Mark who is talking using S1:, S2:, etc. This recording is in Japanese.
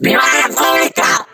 S1: Viva la República!